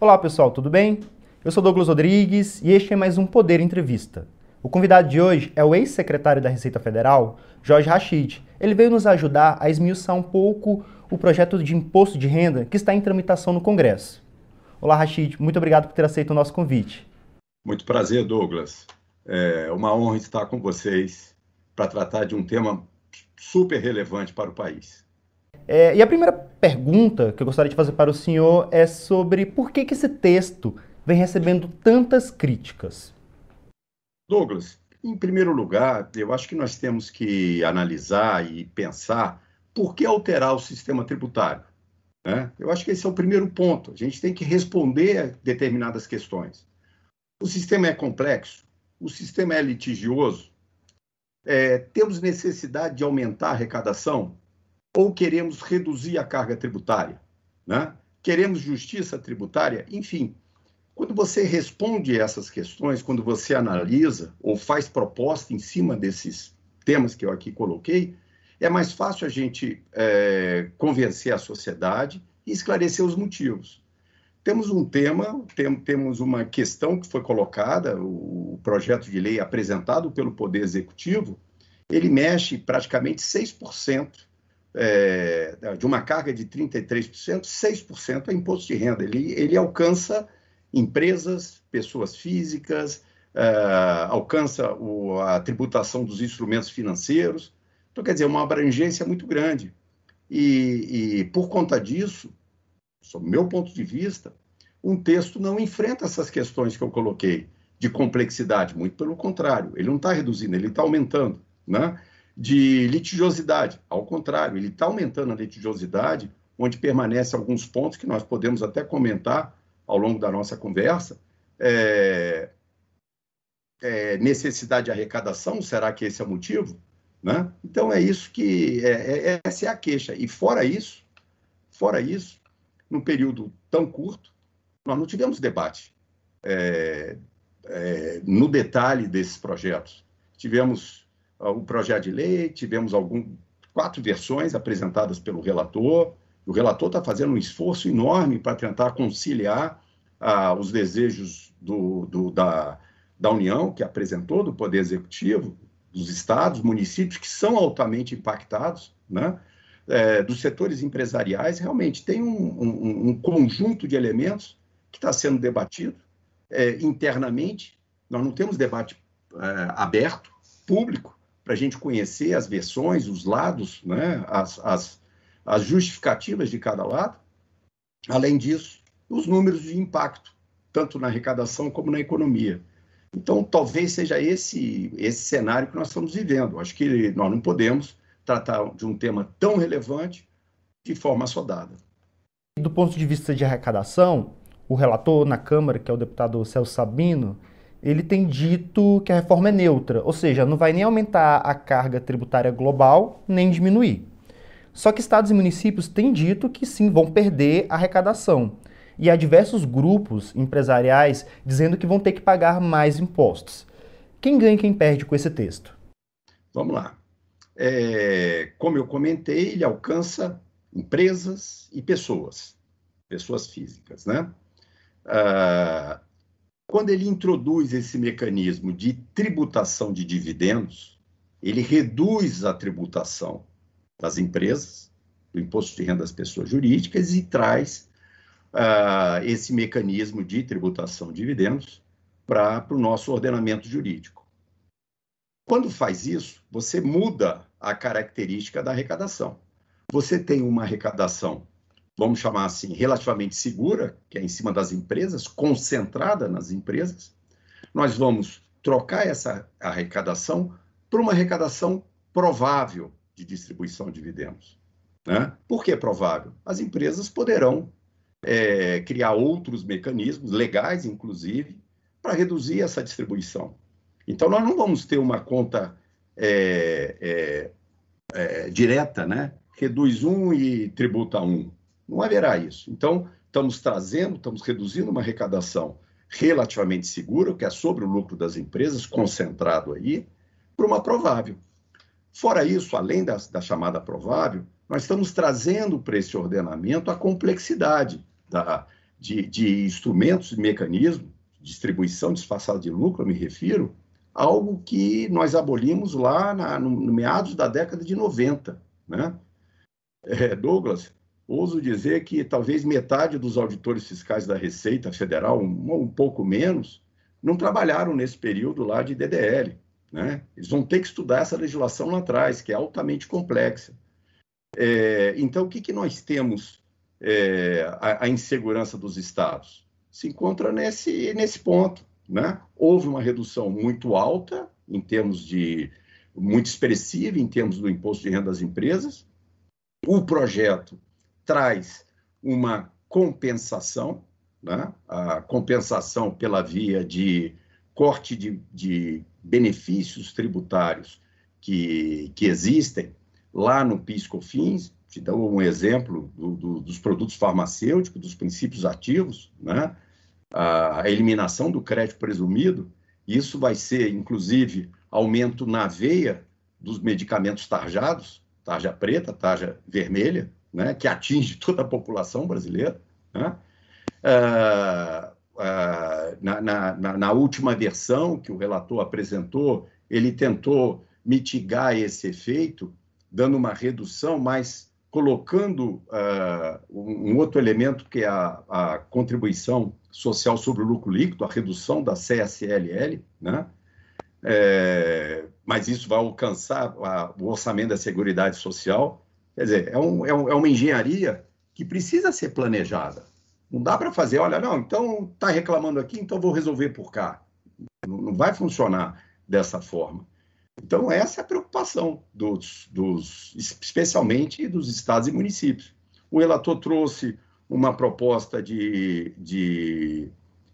Olá pessoal, tudo bem? Eu sou Douglas Rodrigues e este é mais um Poder Entrevista. O convidado de hoje é o ex-secretário da Receita Federal, Jorge Rachid. Ele veio nos ajudar a esmiuçar um pouco o projeto de imposto de renda que está em tramitação no Congresso. Olá, Rachid, muito obrigado por ter aceito o nosso convite. Muito prazer, Douglas. É uma honra estar com vocês para tratar de um tema super relevante para o país. É, e a primeira pergunta que eu gostaria de fazer para o senhor é sobre por que, que esse texto vem recebendo tantas críticas. Douglas, em primeiro lugar, eu acho que nós temos que analisar e pensar por que alterar o sistema tributário. Né? Eu acho que esse é o primeiro ponto. A gente tem que responder a determinadas questões. O sistema é complexo, o sistema é litigioso, é, temos necessidade de aumentar a arrecadação ou queremos reduzir a carga tributária? Né? Queremos justiça tributária? Enfim, quando você responde essas questões, quando você analisa ou faz proposta em cima desses temas que eu aqui coloquei, é mais fácil a gente é, convencer a sociedade e esclarecer os motivos. Temos um tema, tem, temos uma questão que foi colocada, o projeto de lei apresentado pelo Poder Executivo, ele mexe praticamente 6% é, de uma carga de 33%, 6% é imposto de renda. Ele, ele alcança empresas, pessoas físicas, é, alcança o, a tributação dos instrumentos financeiros. Então, quer dizer, uma abrangência muito grande. E, e por conta disso, sob meu ponto de vista, um texto não enfrenta essas questões que eu coloquei de complexidade, muito pelo contrário, ele não está reduzindo, ele está aumentando. Né? De litigiosidade. Ao contrário, ele está aumentando a litigiosidade, onde permanece alguns pontos que nós podemos até comentar ao longo da nossa conversa. É, é, necessidade de arrecadação, será que esse é o motivo? Né? Então é isso que é, é, essa é a queixa. E fora isso, fora isso, num período tão curto, nós não tivemos debate é, é, no detalhe desses projetos. Tivemos o projeto de lei, tivemos algum, quatro versões apresentadas pelo relator. O relator está fazendo um esforço enorme para tentar conciliar ah, os desejos do, do, da, da União, que apresentou, do Poder Executivo, dos estados, municípios, que são altamente impactados, né? É, dos setores empresariais, realmente tem um, um, um conjunto de elementos que está sendo debatido é, internamente. Nós não temos debate é, aberto, público, para a gente conhecer as versões, os lados, né, as, as, as justificativas de cada lado. Além disso, os números de impacto, tanto na arrecadação como na economia. Então, talvez seja esse, esse cenário que nós estamos vivendo. Acho que nós não podemos tratar de um tema tão relevante de forma assodada. Do ponto de vista de arrecadação, o relator na Câmara, que é o deputado Celso Sabino, ele tem dito que a reforma é neutra, ou seja, não vai nem aumentar a carga tributária global, nem diminuir. Só que estados e municípios têm dito que sim, vão perder a arrecadação. E há diversos grupos empresariais dizendo que vão ter que pagar mais impostos. Quem ganha e quem perde com esse texto? Vamos lá. É, como eu comentei, ele alcança empresas e pessoas, pessoas físicas, né? Ah, quando ele introduz esse mecanismo de tributação de dividendos, ele reduz a tributação das empresas, do imposto de renda das pessoas jurídicas e traz uh, esse mecanismo de tributação de dividendos para o nosso ordenamento jurídico. Quando faz isso, você muda a característica da arrecadação. Você tem uma arrecadação vamos chamar assim, relativamente segura, que é em cima das empresas, concentrada nas empresas, nós vamos trocar essa arrecadação para uma arrecadação provável de distribuição de dividendos. Né? Por que provável? As empresas poderão é, criar outros mecanismos, legais inclusive, para reduzir essa distribuição. Então, nós não vamos ter uma conta é, é, é direta, né? Reduz um e tributa um. Não haverá isso. Então, estamos trazendo, estamos reduzindo uma arrecadação relativamente segura, que é sobre o lucro das empresas, concentrado aí, para uma provável. Fora isso, além da, da chamada provável, nós estamos trazendo para esse ordenamento a complexidade da, de, de instrumentos e mecanismos, distribuição disfarçada de lucro, eu me refiro, algo que nós abolimos lá na, no, no meados da década de 90. Né? É, Douglas, ouso dizer que talvez metade dos auditores fiscais da Receita Federal, um, um pouco menos, não trabalharam nesse período lá de DDL. Né? Eles vão ter que estudar essa legislação lá atrás, que é altamente complexa. É, então, o que, que nós temos é, a, a, insegurança dos estados? Se encontra nesse, nesse ponto. Né? Houve uma redução muito alta, em termos de. muito expressiva, em termos do imposto de renda das empresas. O projeto traz uma compensação, né? a compensação pela via de corte de, de benefícios tributários que, que existem lá no PIS/COFINS, te dou um exemplo do, do, dos produtos farmacêuticos, dos princípios ativos, né? a eliminação do crédito presumido, isso vai ser, inclusive, aumento na veia dos medicamentos tarjados, tarja preta, tarja vermelha, né, que atinge toda a população brasileira. Né? Uh, uh, na, na, na, última versão que o relator apresentou, ele tentou mitigar esse efeito, dando uma redução, mas colocando uh, um outro elemento que é a, a, contribuição social sobre o lucro líquido, a redução da CSLL, né? É, mas isso vai alcançar a, o orçamento da Seguridade Social. Quer dizer, é, um, é, um, é uma engenharia que precisa ser planejada. Não dá para fazer, olha, não, então está reclamando aqui, então vou resolver por cá. Não, não, vai funcionar dessa forma. Então, essa é a preocupação dos, dos, especialmente dos estados e municípios. O relator trouxe uma proposta de, de,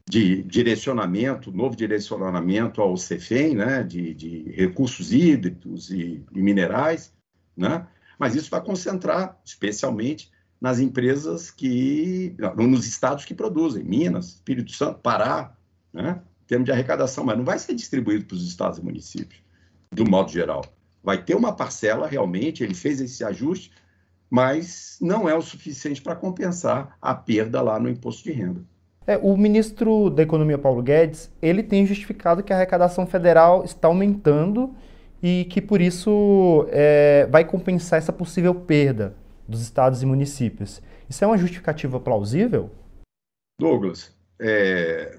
de direcionamento, novo direcionamento ao CEFEM, né, de, de recursos hídricos e, e minerais, né? Mas isso vai concentrar, especialmente, nas empresas que, nos estados que produzem, Minas, Espírito Santo, Pará, né? em termos de arrecadação, mas não vai ser distribuído para os estados e municípios, do modo geral. Vai ter uma parcela, realmente, ele fez esse ajuste, mas não é o suficiente para compensar a perda lá no imposto de renda. É, o ministro da Economia, Paulo Guedes, ele tem justificado que a arrecadação federal está aumentando e que, por isso, é, vai compensar essa possível perda dos estados e municípios. Isso é uma justificativa plausível? Douglas, é,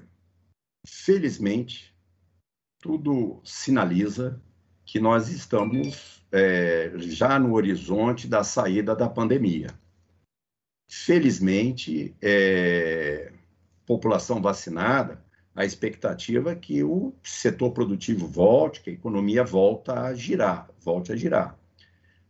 felizmente, tudo sinaliza que nós estamos é, já no horizonte da saída da pandemia. Felizmente, é, população vacinada, a expectativa é que o setor produtivo volte, que a economia volta a girar, volte a girar.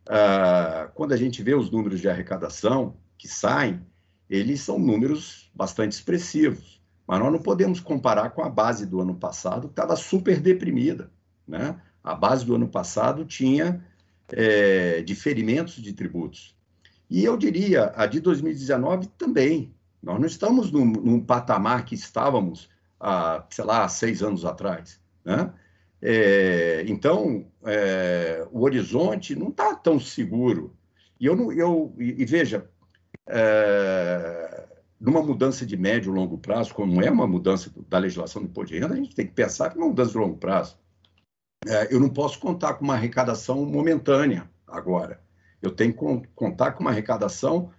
Ah, quando a gente vê os números de arrecadação que saem, eles são números bastante expressivos, mas nós não podemos comparar com a base do ano passado, que estava super deprimida. Né? A base do ano passado tinha é, diferimentos de tributos. E eu diria, a de 2019 também. Nós não estamos num, num patamar que estávamos há, sei lá, seis anos atrás. Né? É, então, é, o horizonte não está tão seguro. E, eu, não, eu, e, e veja, é, numa mudança de médio e longo prazo, como é uma mudança da legislação do imposto de renda, a gente tem que pensar que é uma mudança de longo prazo. É, eu não posso contar com uma arrecadação momentânea agora. Eu tenho que contar com uma arrecadação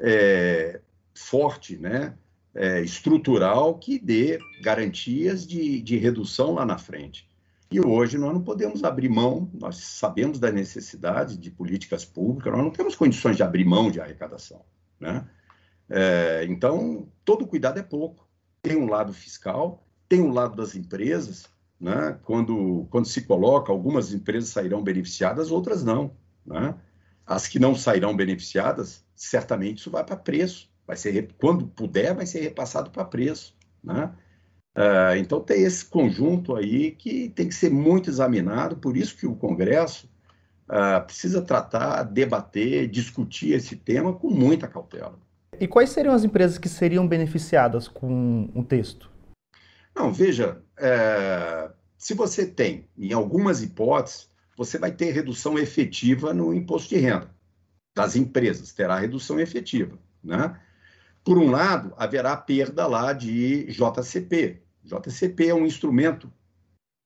é, forte, né? É, estrutural, que dê garantias de, de redução lá na frente. E hoje nós não podemos abrir mão, nós sabemos da necessidade de políticas públicas, nós não temos condições de abrir mão de arrecadação. Né? É, então, todo cuidado é pouco. Tem um lado fiscal, tem um lado das empresas, né? quando, quando se coloca, algumas empresas sairão beneficiadas, outras não. Né? As que não sairão beneficiadas, certamente isso vai para preço. Vai ser, quando puder, vai ser repassado para preço. Né? Uh, então tem esse conjunto aí que tem que ser muito examinado, por isso que o Congresso uh, precisa tratar, debater, discutir esse tema com muita cautela. E quais seriam as empresas que seriam beneficiadas com o texto? Não, veja, é, se você tem, em algumas hipóteses, você vai ter redução efetiva no imposto de renda das empresas, terá redução efetiva, né? Por um lado, haverá perda lá de JCP. JCP é um instrumento,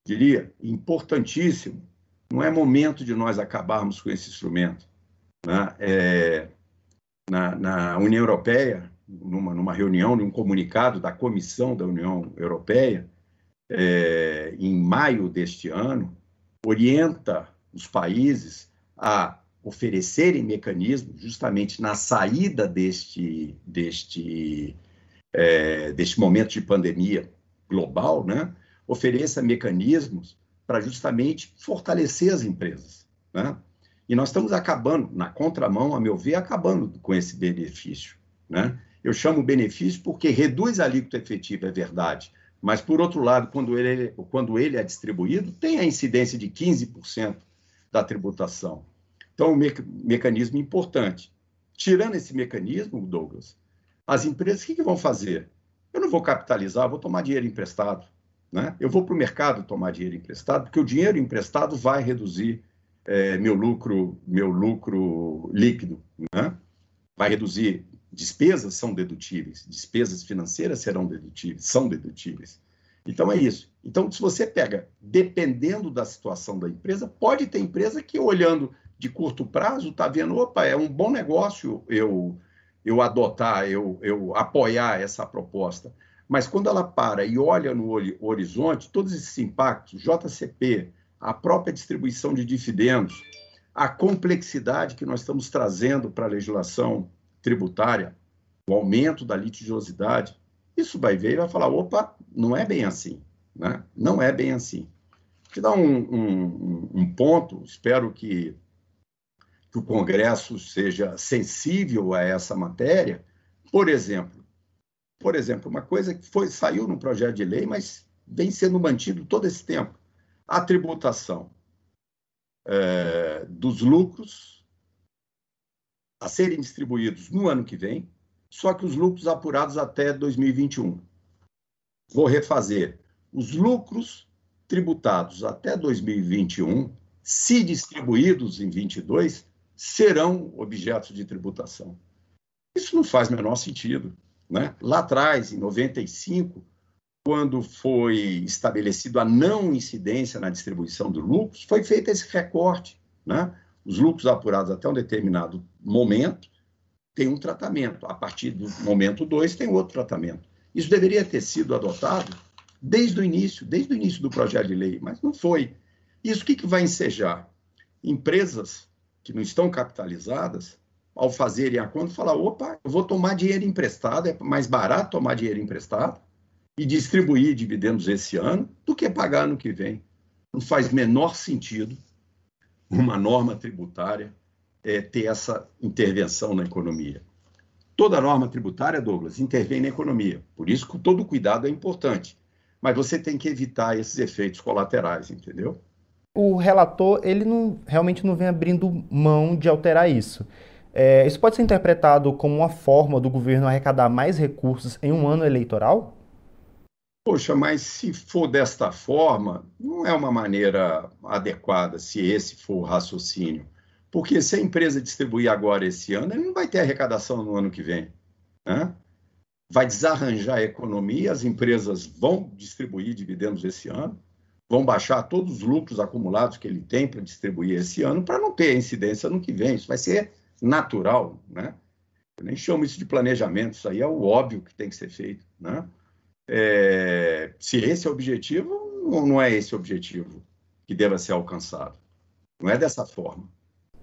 diria, importantíssimo. Não é momento de nós acabarmos com esse instrumento. Né? É, na, na União Europeia, numa, numa reunião, num comunicado da Comissão da União Europeia, é, em maio deste ano, orienta os países a oferecerem mecanismos justamente na saída deste, deste, é, deste momento de pandemia global, né? ofereça mecanismos para justamente fortalecer as empresas. Né? E nós estamos acabando, na contramão, a meu ver, acabando com esse benefício. Né? Eu chamo benefício porque reduz a alíquota efetiva, é verdade, mas, por outro lado, quando ele, quando ele é distribuído, tem a incidência de 15% da tributação. Então, um me mecanismo importante. Tirando esse mecanismo, Douglas, as empresas, o que, que vão fazer? Eu não vou capitalizar, vou tomar dinheiro emprestado. Né? Eu vou para o mercado tomar dinheiro emprestado, porque o dinheiro emprestado vai reduzir é, meu lucro, meu lucro líquido, né? vai reduzir Despesas são dedutíveis, despesas financeiras serão dedutíveis, são dedutíveis. Então é isso. Então, se você pega, dependendo da situação da empresa, pode ter empresa que, olhando de curto prazo, está vendo, opa, é um bom negócio eu, eu adotar, eu, eu apoiar essa proposta. Mas quando ela para e olha no horizonte, todos esses impactos, JCP, a própria distribuição de dividendos, a complexidade que nós estamos trazendo para a legislação tributária, o aumento da litigiosidade, isso vai ver e vai falar: opa, não é bem assim. Né? Não é bem assim. Te dar um, um, um ponto, espero que, que o Congresso seja sensível a essa matéria. Por exemplo, por exemplo, uma coisa que foi, saiu no projeto de lei, mas vem sendo mantido todo esse tempo: a tributação é, dos lucros a serem distribuídos no ano que vem, só que os lucros apurados até 2021. Vou refazer. Os lucros tributados até 2021, se distribuídos em 22, serão objetos de tributação. Isso não faz menor sentido. Né? Lá atrás, em 95, quando foi estabelecido a não incidência na distribuição de lucros, foi feito esse recorte. Né? os lucros apurados até um determinado momento têm um tratamento. A partir do momento 2 tem outro tratamento. Isso deveria ter sido adotado desde o início, desde o início do projeto de lei, mas não foi. Isso o que, que vai ensejar? Empresas que não estão capitalizadas, ao fazerem a conta, falar, opa, eu vou tomar dinheiro emprestado, é mais barato tomar dinheiro emprestado e distribuir dividendos esse ano do que pagar ano que vem. Não faz menor sentido uma norma tributária é, ter essa intervenção na economia. Toda norma tributária, Douglas, intervém na economia. Por isso todo cuidado é importante. Mas você tem que evitar esses efeitos colaterais, entendeu? O relator, ele não, realmente não vem abrindo mão de alterar isso. É, isso pode ser interpretado como uma forma do governo arrecadar mais recursos em um ano eleitoral? Poxa, mas se for desta forma, não é uma maneira adequada, se esse for o raciocínio. Porque se a empresa distribuir agora esse ano, ele não vai ter arrecadação no ano que vem. Né? Vai desarranjar a economia, as empresas vão distribuir dividendos esse ano, vão baixar todos os lucros acumulados que ele tem para distribuir esse ano, para não ter incidência no que vem. Isso vai ser natural. Né? Eu nem chamo isso de planejamento, isso aí é o óbvio que tem que ser feito. Né? é, se esse é o objetivo, ou não é esse o objetivo que deva ser alcançado. Não é dessa forma.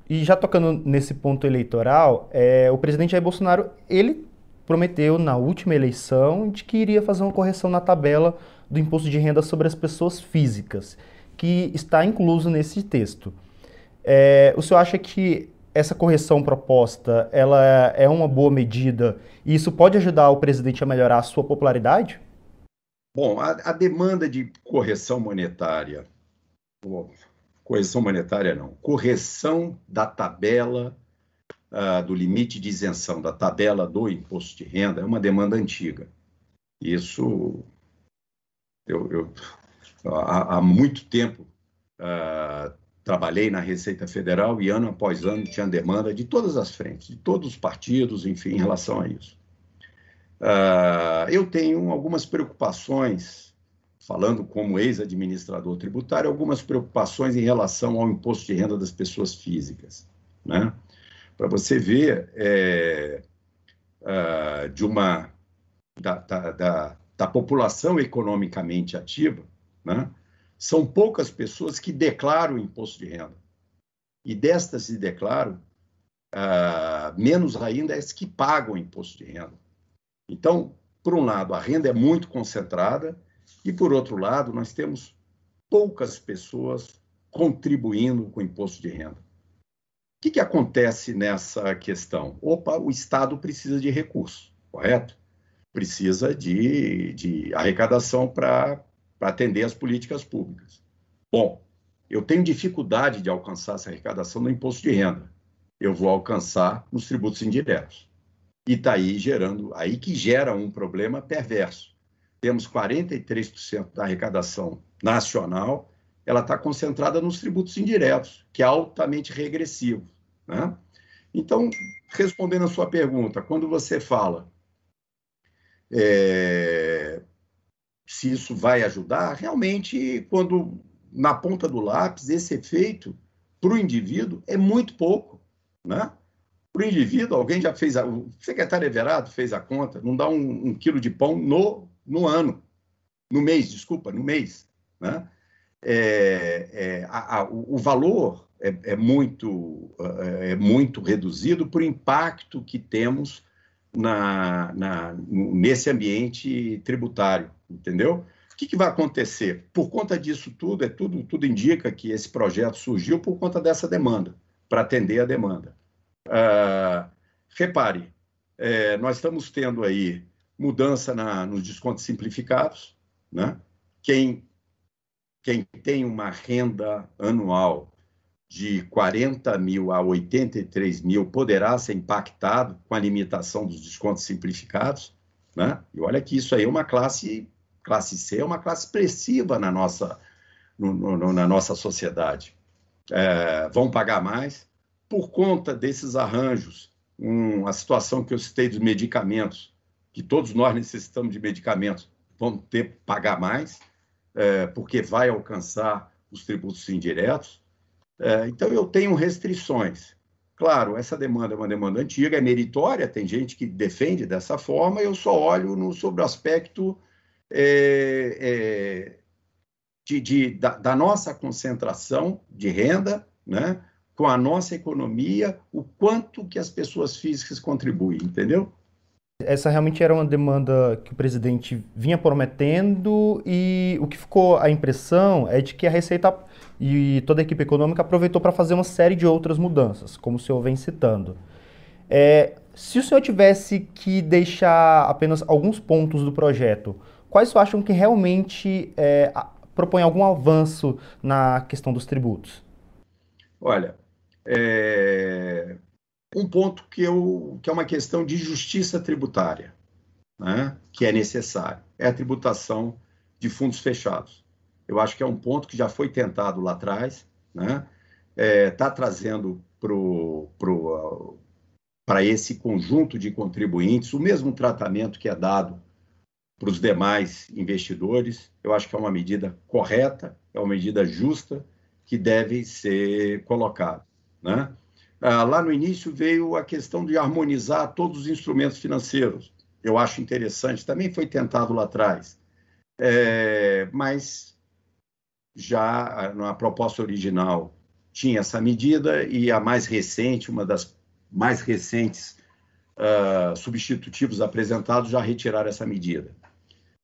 E já tocando nesse ponto eleitoral, é, o presidente Jair Bolsonaro, ele prometeu na última eleição de que iria fazer uma correção na tabela do imposto de renda sobre as pessoas físicas, que está incluso nesse texto. É, o senhor acha que essa correção proposta ela é uma boa medida e isso pode ajudar o presidente a melhorar a sua popularidade? Bom, a, a demanda de correção monetária, correção monetária não, correção da tabela uh, do limite de isenção, da tabela do imposto de renda, é uma demanda antiga. Isso, eu, eu há, há, muito tempo uh, trabalhei na Receita Federal e ano após ano tinha demanda de todas as frentes, de todos os partidos, enfim, em relação a isso. Uh, eu tenho algumas preocupações, falando como ex-administrador tributário, algumas preocupações em relação ao imposto de renda das pessoas físicas. Né? Para você ver, é, uh, de uma da, da, da, da, população economicamente ativa, né? são poucas pessoas que declaram imposto de renda. E destas se declaram, uh, menos ainda as que pagam imposto de renda. Então, por um lado, a renda é muito concentrada, e por outro lado, nós temos poucas pessoas contribuindo com o imposto de renda. O que, que acontece nessa questão? Opa, o Estado precisa de recursos, correto? Precisa de, de arrecadação para atender as políticas públicas. Bom, eu tenho dificuldade de alcançar essa arrecadação no imposto de renda. Eu vou alcançar nos tributos indiretos e está aí gerando, aí que gera um problema perverso. Temos 43% da arrecadação nacional, ela está concentrada nos tributos indiretos, que é altamente regressivo. Né? Então, respondendo a sua pergunta, quando você fala é, se isso vai ajudar, realmente, quando na ponta do lápis, esse efeito para o indivíduo é muito pouco. Né? Para o indivíduo, alguém já fez, a, o secretário Everardo fez a conta, não dá um, um, quilo de pão no, no ano, no mês, desculpa, no mês. Né? É, é, a, a, o valor é, é, muito, é muito reduzido por impacto que temos na, na, nesse ambiente tributário, entendeu? O que, que, vai acontecer? Por conta disso tudo, é tudo, tudo indica que esse projeto surgiu por conta dessa demanda, para atender a demanda. Uh, repare, é, nós estamos tendo aí mudança na, nos descontos simplificados. Né? Quem, quem tem uma renda anual de 40 mil a 83 mil poderá ser impactado com a limitação dos descontos simplificados. Né? E olha que isso aí é uma classe, classe C, é uma classe expressiva na nossa, no, no, na nossa sociedade. É, vão pagar mais, por conta desses arranjos, um, a situação que eu citei dos medicamentos, que todos nós necessitamos de medicamentos, vão ter que pagar mais, é, porque vai alcançar os tributos indiretos. É, então, eu tenho restrições. Claro, essa demanda é uma demanda antiga, é meritória, tem gente que defende dessa forma, eu só olho no, sobre o aspecto é, é de, de, da, da, nossa concentração de renda, né? com a nossa economia, o quanto que as pessoas físicas contribuem, entendeu? Essa realmente era uma demanda que o presidente vinha prometendo e o que ficou a impressão é de que a Receita e toda a equipe econômica aproveitou para fazer uma série de outras mudanças, como o senhor vem citando. É, se o senhor tivesse que deixar apenas alguns pontos do projeto, quais acham que realmente é, propõem algum avanço na questão dos tributos? Olha, é, um ponto que, eu, que é uma questão de justiça tributária, né, que é necessário, é a tributação de fundos fechados. Eu acho que é um ponto que já foi tentado lá atrás, né, está é, trazendo para esse conjunto de contribuintes o mesmo tratamento que é dado para os demais investidores. Eu acho que é uma medida correta, é uma medida justa que deve ser colocada. Né? Ah, lá no início veio a questão de harmonizar todos os instrumentos financeiros. Eu acho interessante, também foi tentado lá atrás. É, mas já na proposta original tinha essa medida e a mais recente, uma das mais recentes uh, substitutivos apresentados já retiraram essa medida.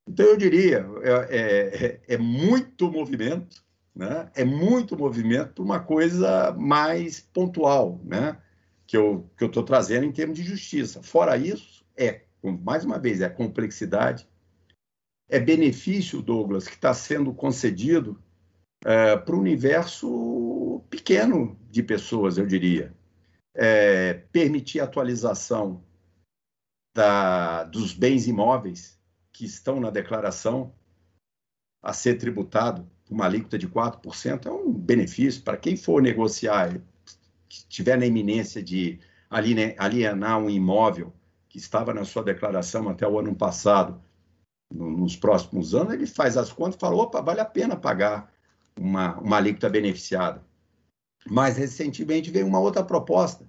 Então, eu diria, é, é, é muito movimento, né? é muito movimento para uma coisa mais pontual, né? que eu que estou trazendo em termos de justiça. Fora isso, é, mais uma vez, é complexidade, é benefício, Douglas, que está sendo concedido é, para um universo pequeno de pessoas, eu diria. É, permitir atualização da, dos bens imóveis que estão na declaração a ser tributado uma alíquota de 4%, é um benefício para quem for negociar, que estiver na iminência de alienar um imóvel que estava na sua declaração até o ano passado, no, nos próximos anos, ele faz as contas e fala: opa, vale a pena pagar uma, uma alíquota beneficiada. Mais recentemente veio uma outra proposta.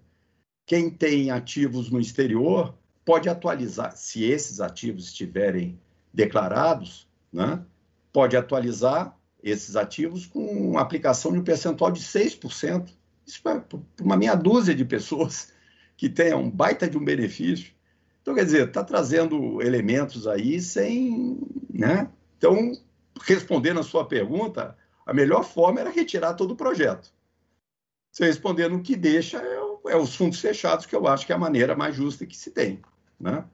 Quem tem ativos no exterior pode atualizar, se esses ativos estiverem declarados, né, pode atualizar esses ativos com aplicação de um percentual de 6%. Isso é para uma meia dúzia de pessoas que tenham um baita de um benefício. Então, quer dizer, está trazendo elementos aí sem. Né? Então, respondendo a sua pergunta, a melhor forma era retirar todo o projeto. Você respondendo o que deixa é, é, os fundos fechados, que eu acho que é a maneira mais justa que se tem. Né?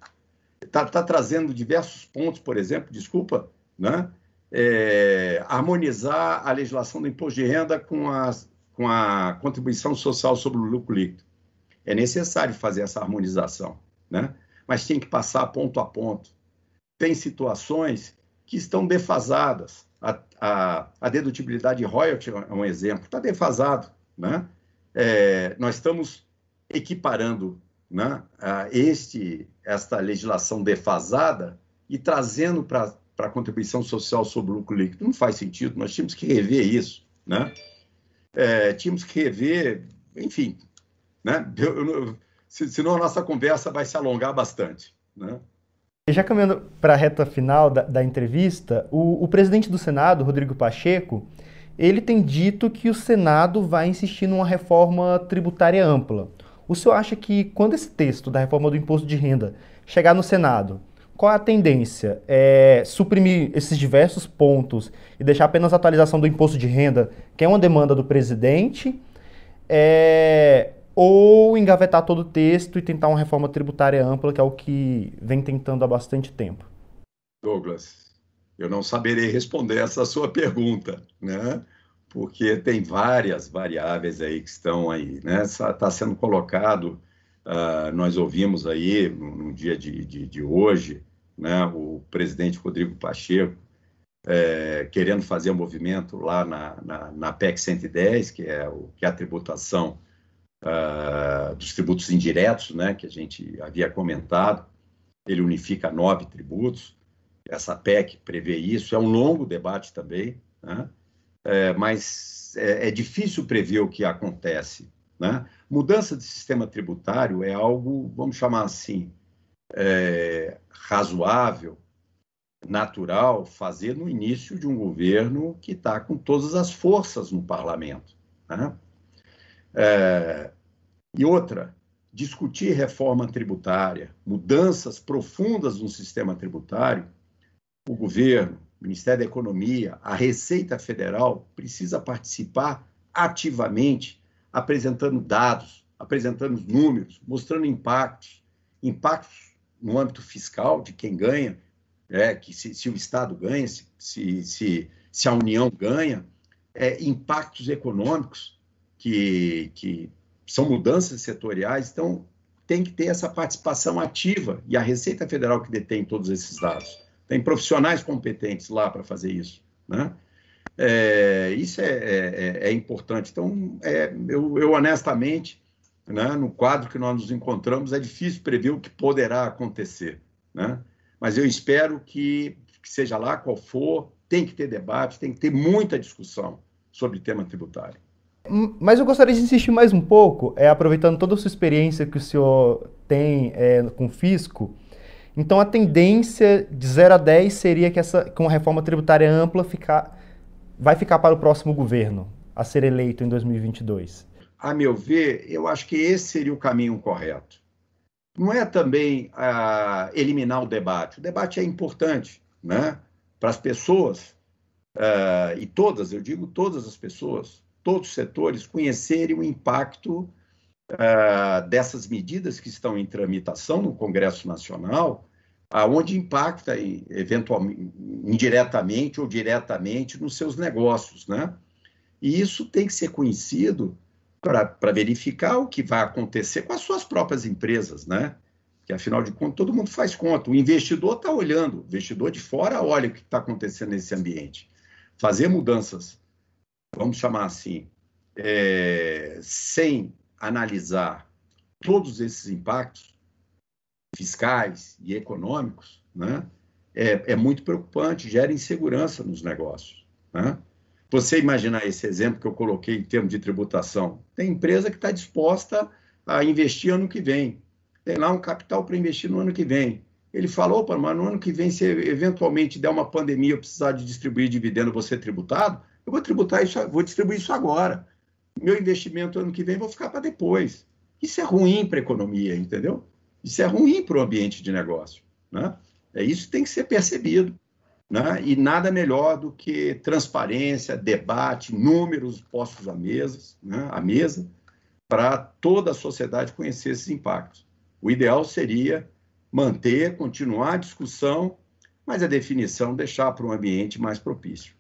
Está tá trazendo diversos pontos, por exemplo, desculpa, né? É, harmonizar a legislação do imposto de renda com, as, com a contribuição social sobre o lucro líquido. É necessário fazer essa harmonização, né? mas tem que passar ponto a ponto. Tem situações que estão defasadas. A, a, a dedutibilidade royalty é um exemplo, está defasado. Né? É, nós estamos equiparando né, este, esta legislação defasada e trazendo para a contribuição social sobre o lucro líquido. Não faz sentido, nós tínhamos que rever isso. Né? É, tínhamos que rever, enfim, né? Eu, eu, senão a nossa conversa vai se alongar bastante. Né? Já caminhando para a reta final da, da entrevista, o, o, presidente do Senado, Rodrigo Pacheco, ele tem dito que o Senado vai insistir numa reforma tributária ampla. O senhor acha que quando esse texto da reforma do imposto de renda chegar no Senado, qual é a tendência? É suprimir esses diversos pontos e deixar apenas a atualização do imposto de renda, que é uma demanda do presidente? É, ou engavetar todo o texto e tentar uma reforma tributária ampla, que é o que vem tentando há bastante tempo? Douglas, eu não saberei responder essa sua pergunta, né? porque tem várias variáveis aí que estão aí, né? Está sendo colocado, uh, nós ouvimos aí no, no dia de, de, de, hoje, né, o presidente Rodrigo Pacheco é, querendo fazer um movimento lá na, na, na, PEC 110, que é, o, que é a tributação uh, dos tributos indiretos, né, que a gente havia comentado. Ele unifica nove tributos. Essa PEC prevê isso. É um longo debate também, né? é, mas é, é, difícil prever o que acontece. Né? Mudança de sistema tributário é algo, vamos chamar assim, é, razoável, natural, fazer no início de um governo que está com todas as forças no parlamento. Né? É, e outra, discutir reforma tributária, mudanças profundas no sistema tributário, o governo, Ministério da Economia, a Receita Federal precisa participar ativamente, apresentando dados, apresentando números, mostrando impactos, impactos no âmbito fiscal de quem ganha, é, que se, se o Estado ganha, se, se, se a União ganha, é, impactos econômicos que, que são mudanças setoriais, então tem que ter essa participação ativa e a Receita Federal que detém todos esses dados. Tem profissionais competentes lá para fazer isso. Né? É, isso é, é, é, importante. Então, é, eu, eu, honestamente, né, no quadro que nós nos encontramos, é difícil prever o que poderá acontecer. Né? Mas eu espero que, que seja lá qual for, tem que ter debate, tem que ter muita discussão sobre tema tributário. Mas eu gostaria de insistir mais um pouco, é, aproveitando toda a sua experiência que o senhor tem é, com o fisco, então a tendência de 0 a 10 seria que essa com a reforma tributária ampla ficar, vai ficar para o próximo governo a ser eleito em 2022. A meu ver, eu acho que esse seria o caminho correto. Não é também ah, eliminar o debate. O debate é importante, né? Para as pessoas ah, e todas, eu digo todas as pessoas, todos os setores conhecerem o impacto uh, dessas medidas que estão em tramitação no Congresso Nacional, aonde impacta eventualmente indiretamente ou diretamente nos seus negócios, né? E isso tem que ser conhecido para verificar o que vai acontecer com as suas próprias empresas, né? Que afinal de contas todo mundo faz conta. O investidor está olhando, o investidor de fora olha o que está acontecendo nesse ambiente. Fazer mudanças, vamos chamar assim, é, sem analisar todos esses impactos fiscais e econômicos, né, é, é muito preocupante, gera insegurança nos negócios. Né? Você imaginar esse exemplo que eu coloquei em termos de tributação, tem empresa que está disposta a investir ano que vem, tem lá um capital para investir no ano que vem. Ele falou, opa, mas no ano que vem, se eventualmente der uma pandemia, eu precisar de distribuir dividendo, ser tributado, eu vou tributar isso, vou distribuir isso agora. Meu investimento ano que vem vou ficar para depois. Isso é ruim para a economia, entendeu? Isso é ruim para o ambiente de negócio. Né? É isso que tem que ser percebido. Né? E nada melhor do que transparência, debate, números postos à mesa, né? à mesa, para toda a sociedade conhecer esses impactos. O ideal seria manter, continuar a discussão, mas a definição deixar para um ambiente mais propício.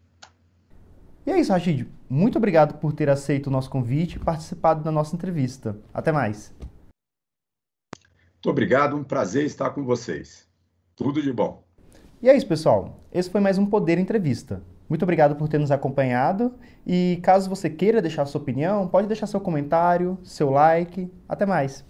E é isso, Rachid. Muito obrigado por ter aceito o nosso convite e participado da nossa entrevista. Até mais. Muito obrigado, um prazer estar com vocês. Tudo de bom. E é isso, pessoal. Esse foi mais um Poder Entrevista. Muito obrigado por ter nos acompanhado e caso você queira deixar sua opinião, pode deixar seu comentário, seu like. Até mais.